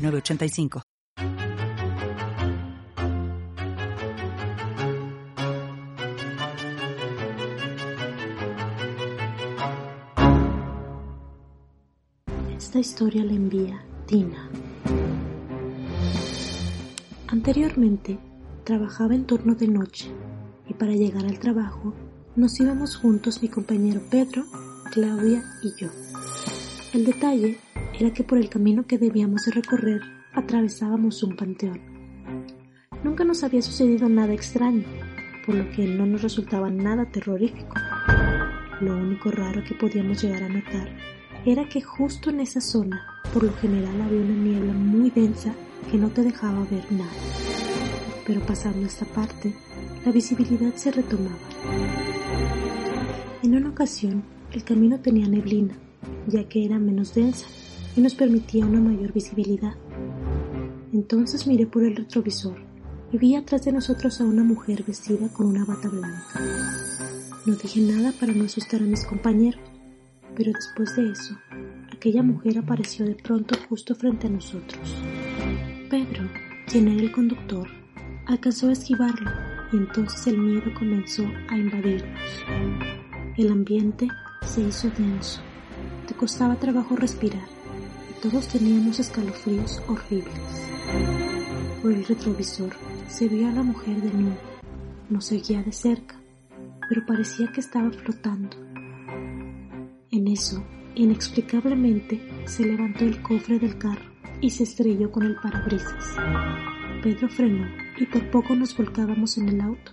985. Esta historia la envía Tina. Anteriormente trabajaba en turno de noche y para llegar al trabajo nos íbamos juntos mi compañero Pedro, Claudia y yo. El detalle era que por el camino que debíamos recorrer atravesábamos un panteón. Nunca nos había sucedido nada extraño, por lo que no nos resultaba nada terrorífico. Lo único raro que podíamos llegar a notar era que justo en esa zona, por lo general había una niebla muy densa que no te dejaba ver nada. Pero pasando esta parte, la visibilidad se retomaba. En una ocasión, el camino tenía neblina, ya que era menos densa, y nos permitía una mayor visibilidad. Entonces miré por el retrovisor y vi atrás de nosotros a una mujer vestida con una bata blanca. No dije nada para no asustar a mis compañeros, pero después de eso, aquella mujer apareció de pronto justo frente a nosotros. Pedro, quien era el conductor, alcanzó a esquivarlo y entonces el miedo comenzó a invadirnos. El ambiente se hizo denso. Te costaba trabajo respirar todos teníamos escalofríos horribles. Por el retrovisor se vio a la mujer de nuevo. Nos seguía de cerca, pero parecía que estaba flotando. En eso, inexplicablemente, se levantó el cofre del carro y se estrelló con el parabrisas. Pedro frenó y por poco nos volcábamos en el auto,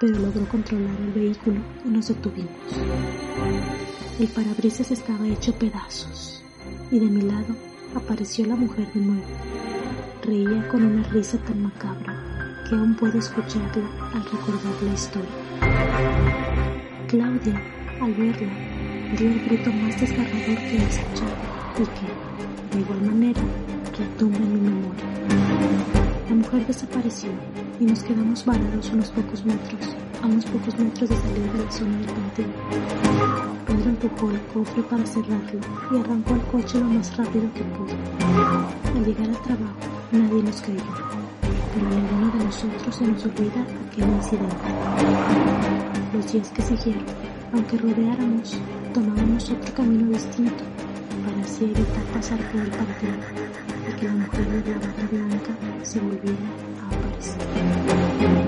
pero logró controlar el vehículo y nos detuvimos. El parabrisas estaba hecho pedazos y de mi lado apareció la mujer de nuevo. Reía con una risa tan macabra que aún puedo escucharla al recordar la historia. Claudia, al verla, dio el grito más desgarrador que he escuchado y que, de igual manera, retumba en mi memoria. La mujer desapareció y nos quedamos varados unos pocos metros, a unos pocos metros de salir de la zona del panteón. Empujó el cofre para cerrarlo y arrancó el coche lo más rápido que pudo. Al llegar al trabajo, nadie nos creyó, pero ninguno de nosotros se nos olvida aquel incidente. Los días que siguieron, aunque rodeáramos, tomábamos otro camino distinto para así evitar pasar por el panteón y que la mujer de la bata blanca se volviera a aparecer.